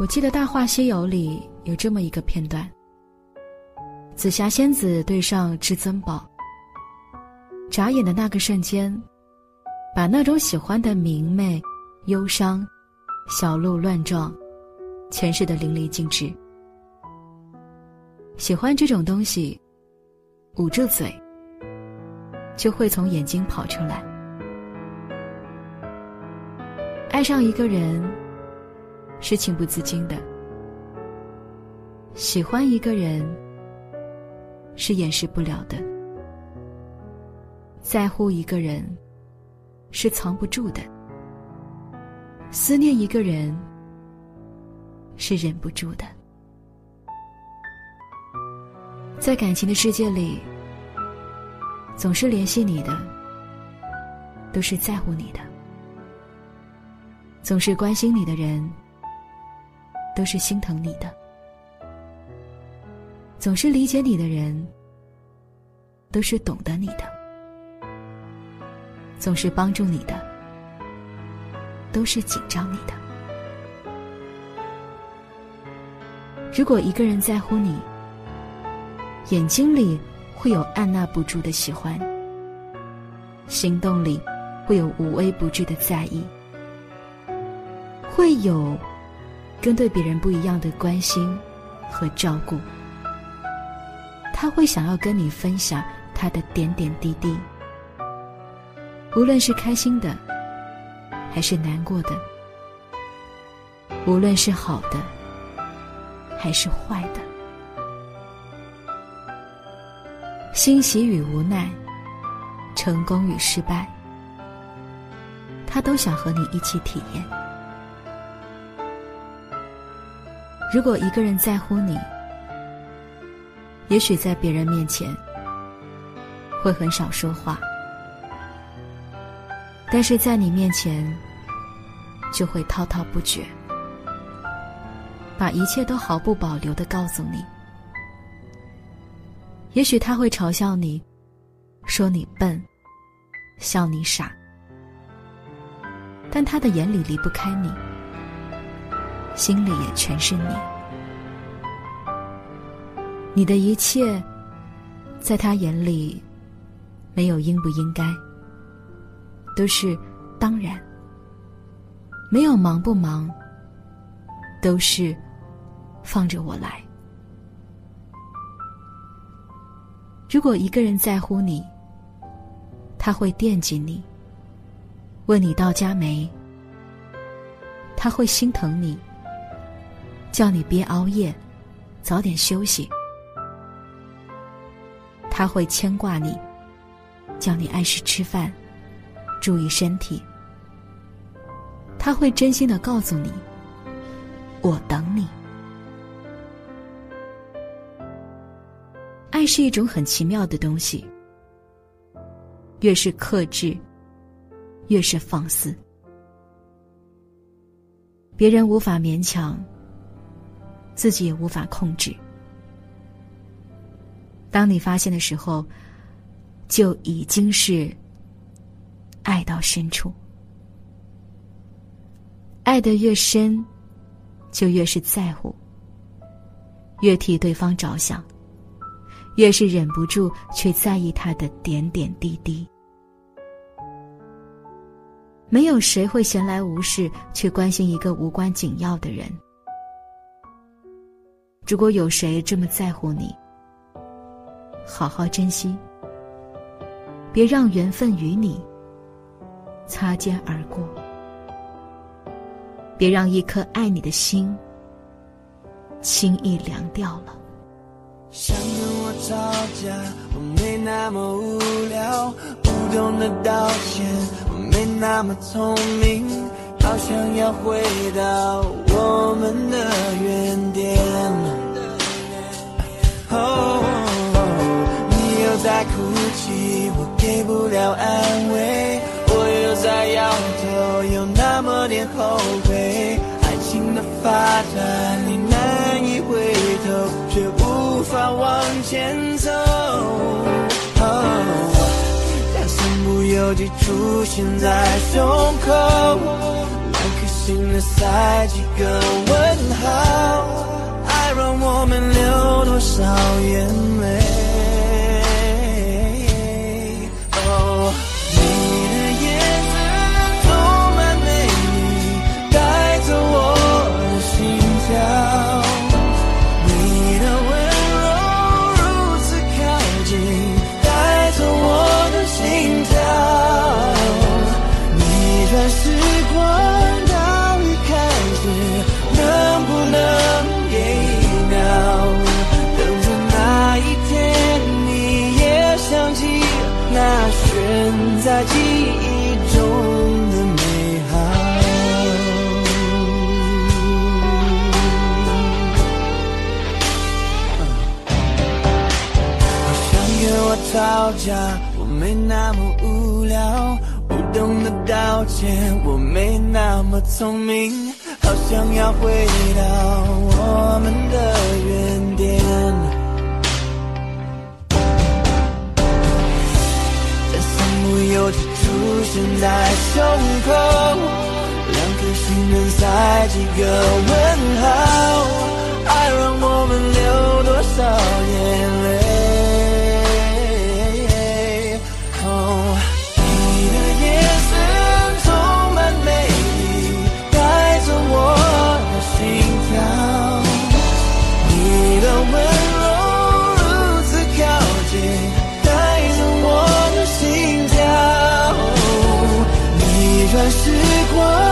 我记得《大话西游》里有这么一个片段：紫霞仙子对上至尊宝，眨眼的那个瞬间，把那种喜欢的明媚、忧伤、小鹿乱撞，诠释的淋漓尽致。喜欢这种东西，捂住嘴，就会从眼睛跑出来。爱上一个人。是情不自禁的，喜欢一个人是掩饰不了的，在乎一个人是藏不住的，思念一个人是忍不住的。在感情的世界里，总是联系你的，都是在乎你的，总是关心你的人。都是心疼你的，总是理解你的人，都是懂得你的；总是帮助你的，都是紧张你的。如果一个人在乎你，眼睛里会有按捺不住的喜欢，行动里会有无微不至的在意，会有。跟对别人不一样的关心和照顾，他会想要跟你分享他的点点滴滴，无论是开心的，还是难过的，无论是好的，还是坏的，欣喜与无奈，成功与失败，他都想和你一起体验。如果一个人在乎你，也许在别人面前会很少说话，但是在你面前就会滔滔不绝，把一切都毫不保留的告诉你。也许他会嘲笑你，说你笨，笑你傻，但他的眼里离不开你。心里也全是你，你的一切，在他眼里，没有应不应该，都是当然；没有忙不忙，都是放着我来。如果一个人在乎你，他会惦记你，问你到家没，他会心疼你。叫你别熬夜，早点休息。他会牵挂你，叫你按时吃饭，注意身体。他会真心的告诉你：“我等你。”爱是一种很奇妙的东西，越是克制，越是放肆。别人无法勉强。自己也无法控制。当你发现的时候，就已经是爱到深处。爱的越深，就越是在乎，越替对方着想，越是忍不住去在意他的点点滴滴。没有谁会闲来无事去关心一个无关紧要的人。如果有谁这么在乎你，好好珍惜，别让缘分与你擦肩而过，别让一颗爱你的心轻易凉掉了。想跟我吵架，我没那么无聊，不懂得道歉，我没那么聪明，好想要回到我们的原点。哦，你又在哭泣，我给不了安慰，我又在摇头，有那么点后悔。爱情的发展，你难以回头，却无法往前走。哦，它身不由己出现在胸口。心里塞几个问号，爱让我们流多少眼泪？悬在记忆中的美好。好想跟我吵架，我没那么无聊，不懂得道歉，我没那么聪明，好想要回到我们的原点。有只出现在胸口，两颗心能塞几个问号？爱让我们流多少眼泪？时光。